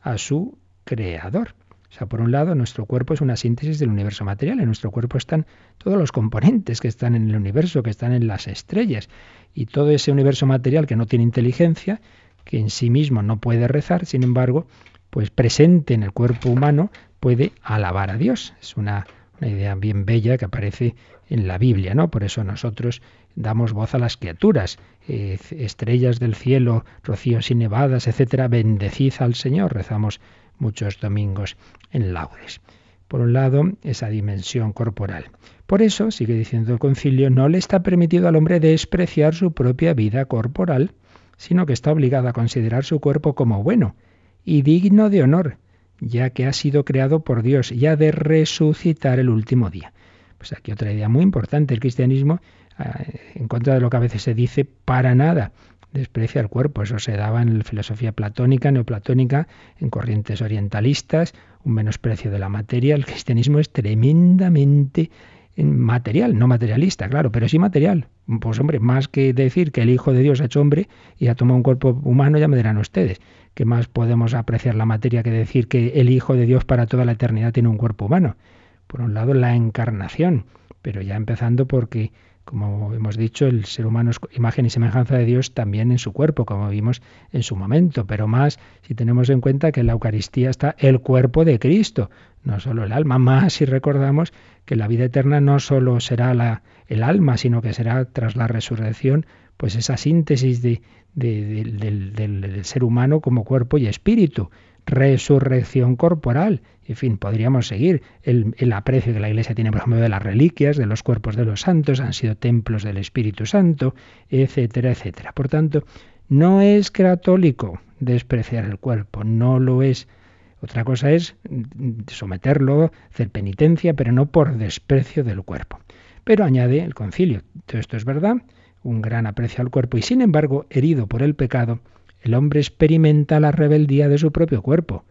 a su creador. O sea, por un lado, nuestro cuerpo es una síntesis del universo material. En nuestro cuerpo están todos los componentes que están en el universo, que están en las estrellas. Y todo ese universo material que no tiene inteligencia, que en sí mismo no puede rezar, sin embargo, pues presente en el cuerpo humano, puede alabar a Dios. Es una, idea bien bella que aparece en la Biblia, ¿no? Por eso nosotros damos voz a las criaturas, eh, estrellas del cielo, rocíos y nevadas, etcétera, bendecid al Señor, rezamos muchos domingos en laudes. Por un lado, esa dimensión corporal. Por eso, sigue diciendo el concilio, no le está permitido al hombre despreciar su propia vida corporal, sino que está obligado a considerar su cuerpo como bueno y digno de honor, ya que ha sido creado por Dios y ha de resucitar el último día. Pues aquí otra idea muy importante. El cristianismo en contra de lo que a veces se dice, para nada desprecia el cuerpo. Eso se daba en la filosofía platónica, neoplatónica, en corrientes orientalistas, un menosprecio de la materia. El cristianismo es tremendamente material, no materialista, claro, pero sí material. Pues hombre, más que decir que el Hijo de Dios ha hecho hombre y ha tomado un cuerpo humano, ya me dirán ustedes, que más podemos apreciar la materia que decir que el Hijo de Dios para toda la eternidad tiene un cuerpo humano. Por un lado, la encarnación, pero ya empezando porque como hemos dicho, el ser humano es imagen y semejanza de Dios también en su cuerpo, como vimos en su momento, pero más si tenemos en cuenta que en la Eucaristía está el cuerpo de Cristo, no solo el alma, <laughs> más si recordamos que la vida eterna no solo será la, el alma, sino que será tras la resurrección, pues esa síntesis de, del, del ser humano como cuerpo y espíritu resurrección corporal. En fin, podríamos seguir el, aprecio que la Iglesia tiene, por ejemplo, de las reliquias, de los cuerpos de los santos, han sido templos del Espíritu Santo, etcétera, etcétera. Por tanto, no es católico despreciar el cuerpo, no lo es. Otra cosa es someterlo, hacer penitencia, pero no por desprecio del cuerpo. Pero añade el concilio, todo esto es verdad, un gran aprecio al cuerpo y sin embargo, herido por el pecado, el hombre experimenta la rebeldía de su propio cuerpo.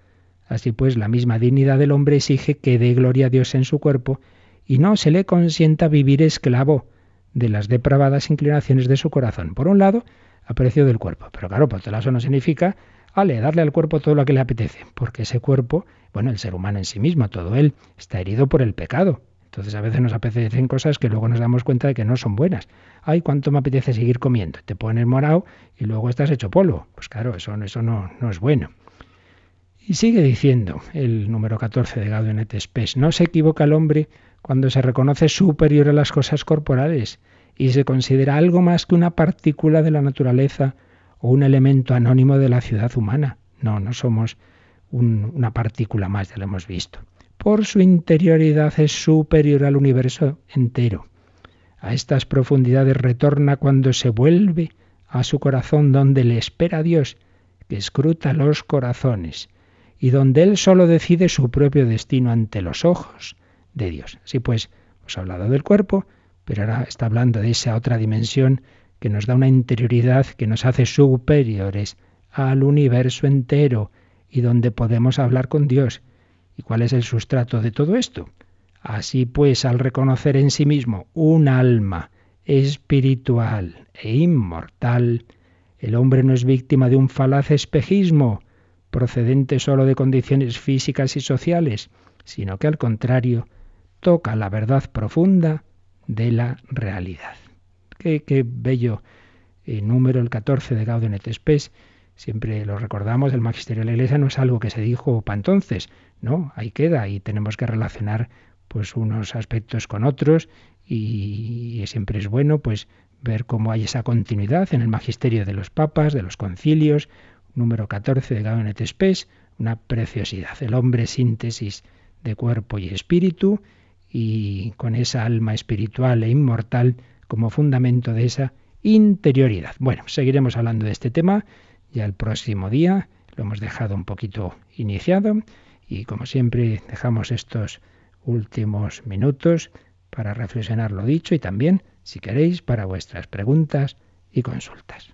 Así pues, la misma dignidad del hombre exige que dé gloria a Dios en su cuerpo y no se le consienta vivir esclavo de las depravadas inclinaciones de su corazón. Por un lado, aprecio del cuerpo, pero claro, por lado no significa, darle al cuerpo todo lo que le apetece, porque ese cuerpo, bueno, el ser humano en sí mismo, todo él, está herido por el pecado. Entonces a veces nos apetecen cosas que luego nos damos cuenta de que no son buenas. Ay, cuánto me apetece seguir comiendo. Te pones morado y luego estás hecho polvo. Pues claro, eso, eso no, no es bueno. Y sigue diciendo el número 14 de Gaudium et Spes, no se equivoca el hombre cuando se reconoce superior a las cosas corporales y se considera algo más que una partícula de la naturaleza o un elemento anónimo de la ciudad humana. No, no somos una partícula más, ya lo hemos visto. Por su interioridad es superior al universo entero. A estas profundidades retorna cuando se vuelve a su corazón donde le espera Dios, que escruta los corazones, y donde Él solo decide su propio destino ante los ojos de Dios. Así pues, hemos hablado del cuerpo, pero ahora está hablando de esa otra dimensión que nos da una interioridad que nos hace superiores al universo entero y donde podemos hablar con Dios. ¿Y cuál es el sustrato de todo esto? Así pues, al reconocer en sí mismo un alma espiritual e inmortal, el hombre no es víctima de un falaz espejismo procedente sólo de condiciones físicas y sociales, sino que al contrario toca la verdad profunda de la realidad. Qué, qué bello eh, número el 14 de Gaudium et Spes. Siempre lo recordamos, el magisterio de la Iglesia no es algo que se dijo para entonces, no, ahí queda y tenemos que relacionar pues unos aspectos con otros y, y siempre es bueno pues ver cómo hay esa continuidad en el magisterio de los papas, de los concilios, número 14 de et Spes, una preciosidad, el hombre síntesis de cuerpo y espíritu y con esa alma espiritual e inmortal como fundamento de esa interioridad. Bueno, seguiremos hablando de este tema ya el próximo día, lo hemos dejado un poquito iniciado y como siempre dejamos estos últimos minutos para reflexionar lo dicho y también, si queréis, para vuestras preguntas y consultas.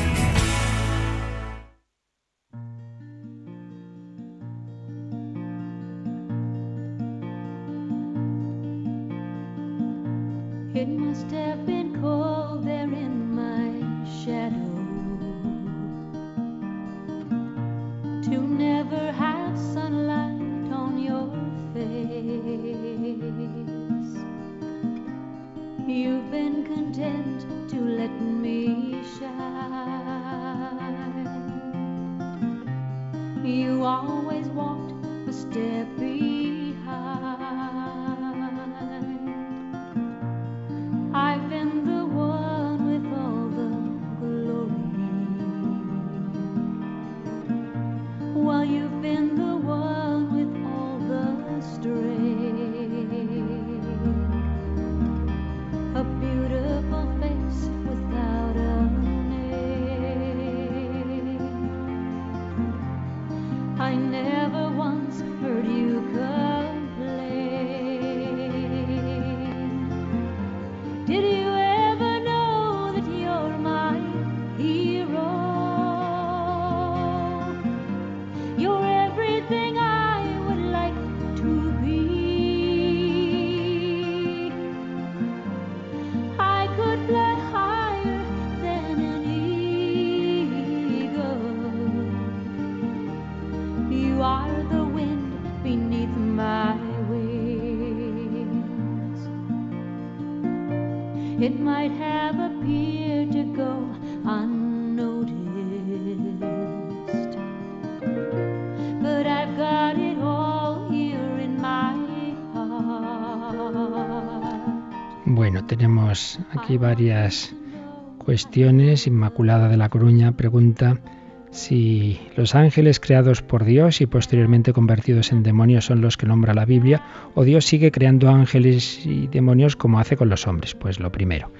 aquí varias cuestiones. Inmaculada de la Coruña pregunta si los ángeles creados por Dios y posteriormente convertidos en demonios son los que nombra la Biblia, o Dios sigue creando ángeles y demonios como hace con los hombres. Pues lo primero,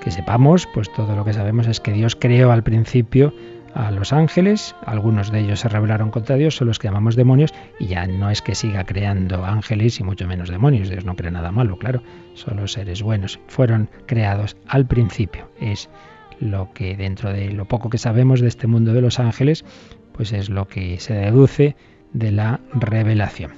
que sepamos, pues todo lo que sabemos es que Dios creó al principio a los ángeles, algunos de ellos se rebelaron contra Dios, son los que llamamos demonios, y ya no es que siga creando ángeles y mucho menos demonios, Dios no crea nada malo, claro, solo seres buenos, fueron creados al principio, es lo que dentro de lo poco que sabemos de este mundo de los ángeles, pues es lo que se deduce de la revelación.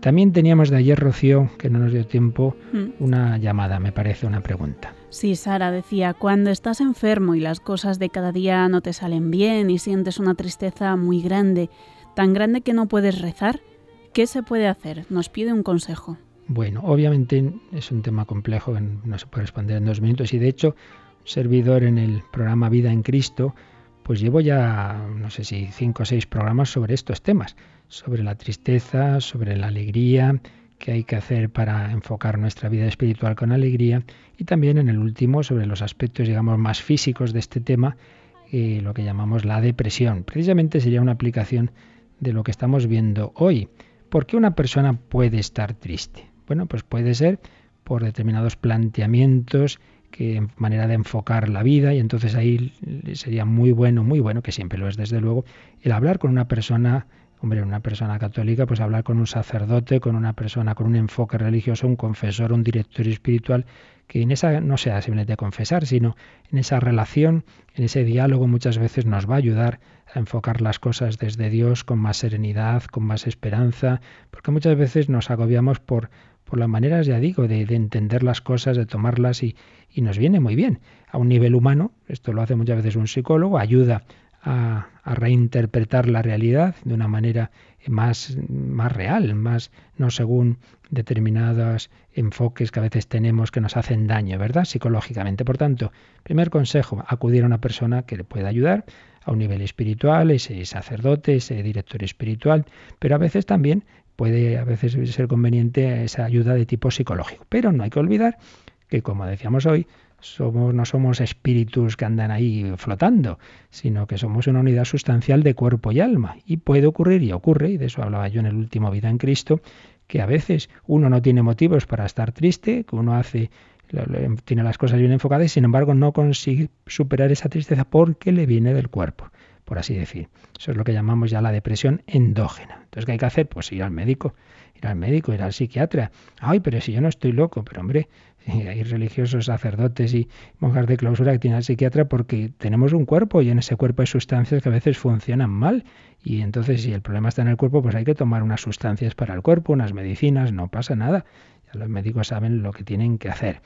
También teníamos de ayer, Rocío, que no nos dio tiempo, mm. una llamada, me parece, una pregunta. Sí, Sara decía, cuando estás enfermo y las cosas de cada día no te salen bien y sientes una tristeza muy grande, tan grande que no puedes rezar, ¿qué se puede hacer? Nos pide un consejo. Bueno, obviamente es un tema complejo que no se puede responder en dos minutos y de hecho, servidor en el programa Vida en Cristo, pues llevo ya, no sé si cinco o seis programas sobre estos temas, sobre la tristeza, sobre la alegría, que hay que hacer para enfocar nuestra vida espiritual con alegría y también en el último sobre los aspectos digamos más físicos de este tema eh, lo que llamamos la depresión precisamente sería una aplicación de lo que estamos viendo hoy ¿por qué una persona puede estar triste? bueno pues puede ser por determinados planteamientos que manera de enfocar la vida y entonces ahí sería muy bueno, muy bueno, que siempre lo es desde luego, el hablar con una persona Hombre, una persona católica, pues hablar con un sacerdote, con una persona con un enfoque religioso, un confesor, un director espiritual, que en esa no sea simplemente confesar, sino en esa relación, en ese diálogo muchas veces nos va a ayudar a enfocar las cosas desde Dios con más serenidad, con más esperanza, porque muchas veces nos agobiamos por, por las maneras, ya digo, de, entender las cosas, de tomarlas y, y nos viene muy bien. A un nivel humano, esto lo hace muchas veces un psicólogo, ayuda a, reinterpretar la realidad de una manera más, más real, más no según determinados enfoques que a veces tenemos que nos hacen daño, ¿verdad? Psicológicamente. Por tanto, primer consejo, acudir a una persona que le pueda ayudar a un nivel espiritual, ese sacerdote, ese director espiritual, pero a veces también puede a veces ser conveniente esa ayuda de tipo psicológico. Pero no hay que olvidar que, como decíamos hoy, somos, no somos espíritus que andan ahí flotando, sino que somos una unidad sustancial de cuerpo y alma. Y puede ocurrir, y ocurre, y de eso hablaba yo en el último Vida en Cristo, que a veces uno no tiene motivos para estar triste, que uno hace tiene las cosas bien enfocadas y sin embargo no consigue superar esa tristeza porque le viene del cuerpo, por así decir. Eso es lo que llamamos ya la depresión endógena. Entonces, ¿qué hay que hacer? Pues ir al médico, ir al médico, ir al psiquiatra. Ay, pero si yo no estoy loco, pero hombre, <laughs> hay religiosos, sacerdotes y monjas de clausura que tienen al psiquiatra porque tenemos un cuerpo y en ese cuerpo hay sustancias que a veces funcionan mal. Y entonces si el problema está en el cuerpo, pues hay que tomar unas sustancias para el cuerpo, unas medicinas, no pasa nada. Ya los médicos saben lo que tienen que hacer.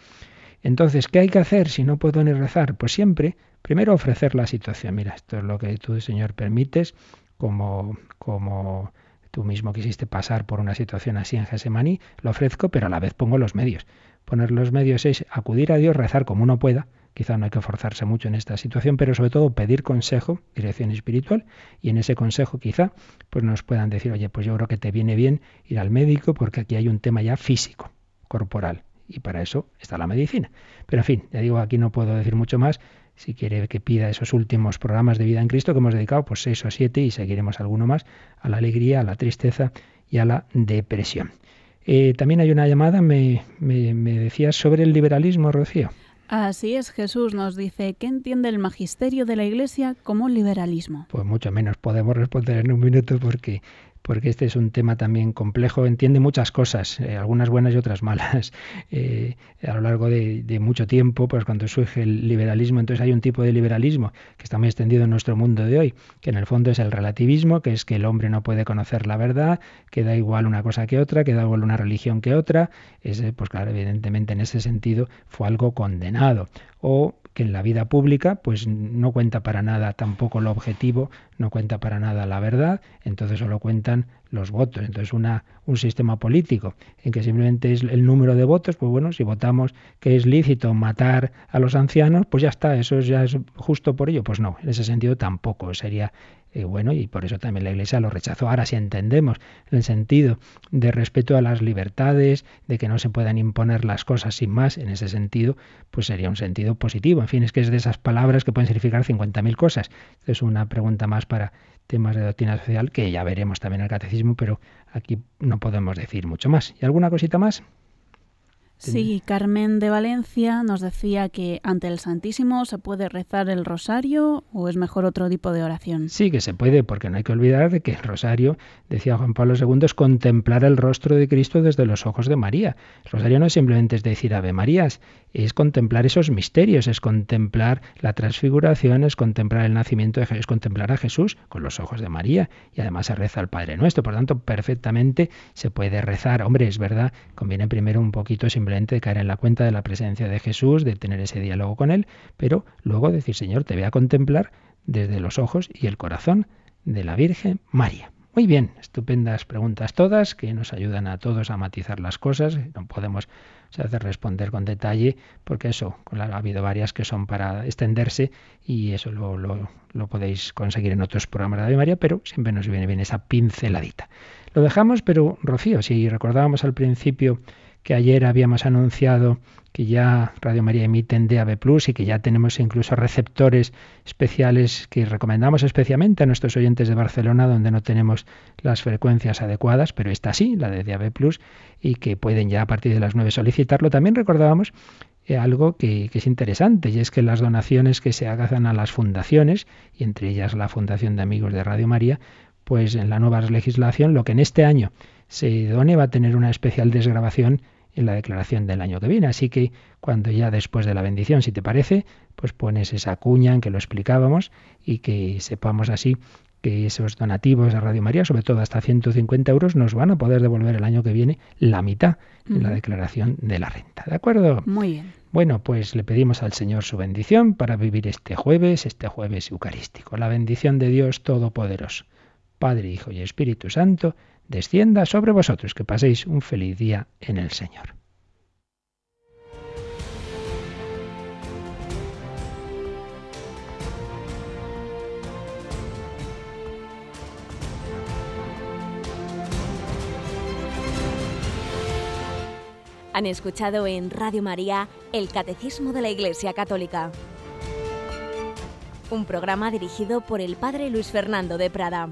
Entonces, ¿qué hay que hacer si no puedo ni rezar? Pues siempre, primero ofrecer la situación. Mira, esto es lo que tú, Señor, permites como, como tú mismo quisiste pasar por una situación así en Gesemaní, lo ofrezco, pero a la vez pongo los medios. Poner los medios es acudir a Dios, rezar como uno pueda, quizá no hay que forzarse mucho en esta situación, pero sobre todo pedir consejo, dirección espiritual, y en ese consejo quizá pues nos puedan decir, oye, pues yo creo que te viene bien ir al médico porque aquí hay un tema ya físico, corporal, y para eso está la medicina. Pero en fin, ya digo, aquí no puedo decir mucho más. Si quiere que pida esos últimos programas de vida en Cristo que hemos dedicado, pues seis o siete, y seguiremos alguno más, a la alegría, a la tristeza y a la depresión. Eh, también hay una llamada, me, me, me decías sobre el liberalismo, Rocío. Así es, Jesús nos dice, ¿qué entiende el magisterio de la Iglesia como liberalismo? Pues mucho menos podemos responder en un minuto porque porque este es un tema también complejo, entiende muchas cosas, eh, algunas buenas y otras malas. <laughs> Eh, a lo largo de, mucho tiempo, pues cuando surge el liberalismo, entonces hay un tipo de liberalismo que está muy extendido en nuestro mundo de hoy, que en el fondo es el relativismo, que es que el hombre no puede conocer la verdad, que da igual una cosa que otra, que da igual una religión que otra. Ese, pues claro, evidentemente en ese sentido fue algo condenado. O que en la vida pública pues no cuenta para nada tampoco lo objetivo, no cuenta para nada la verdad, entonces solo cuentan los votos. Entonces una, un sistema político en que simplemente es el número de votos, pues bueno, si votamos que es lícito matar a los ancianos, pues ya está, eso ya es justo por ello. Pues no, en ese sentido tampoco sería eh, bueno, y por eso también la Iglesia lo rechazó. Ahora, si entendemos el sentido de respeto a las libertades, de que no se puedan imponer las cosas sin más, en ese sentido, pues sería un sentido positivo. En fin, es que es de esas palabras que pueden significar 50.000 cosas. Es una pregunta más para temas de doctrina social que ya veremos también en el catecismo, pero aquí no podemos decir mucho más. ¿Y alguna cosita más? Sí, Carmen de Valencia nos decía que ante el Santísimo se puede rezar el rosario o es mejor otro tipo de oración. Sí, que se puede, porque no hay que olvidar de que el rosario, decía Juan Pablo II, es contemplar el rostro de Cristo desde los ojos de María. El rosario no simplemente es decir Ave Marías, es contemplar esos misterios, es contemplar la transfiguración, es contemplar el nacimiento de Jesús, es contemplar a Jesús con los ojos de María y además se reza al Padre Nuestro. Por tanto, perfectamente se puede rezar. Hombre, es verdad, conviene primero un poquito simplemente caer en la cuenta de la presencia de Jesús, de tener ese diálogo con Él, pero luego decir, Señor, te voy a contemplar desde los ojos y el corazón de la Virgen María. Muy bien, estupendas preguntas todas que nos ayudan a todos a matizar las cosas. No podemos se responder con detalle, porque eso, ha habido varias que son para extenderse y eso lo, lo, podéis conseguir en otros programas de Radio María, pero siempre nos viene bien esa pinceladita. Lo dejamos, pero Rocío, si recordábamos al principio que ayer habíamos anunciado que ya Radio María emite en DAB Plus y que ya tenemos incluso receptores especiales que recomendamos especialmente a nuestros oyentes de Barcelona, donde no tenemos las frecuencias adecuadas, pero esta sí, la de DAB Plus, y que pueden ya a partir de las 9 solicitarlo. También recordábamos eh, algo que, que, es interesante, y es que las donaciones que se hagan a las fundaciones, y entre ellas la Fundación de Amigos de Radio María, pues en la nueva legislación, lo que en este año se done va a tener una especial desgrabación en la declaración del año que viene. Así que cuando ya después de la bendición, si te parece, pues pones esa cuña en que lo explicábamos y que sepamos así que esos donativos a Radio María, sobre todo hasta 150 euros, nos van a poder devolver el año que viene la mitad en la declaración de la renta. ¿De acuerdo? Muy bien. Bueno, pues le pedimos al Señor su bendición para vivir este jueves, este jueves eucarístico. La bendición de Dios Todopoderoso, Padre, Hijo y Espíritu Santo, descienda sobre vosotros. Que paséis un feliz día en el Señor. Han escuchado en Radio María el Catecismo de la Iglesia Católica, un programa dirigido por el Padre Luis Fernando de Prada.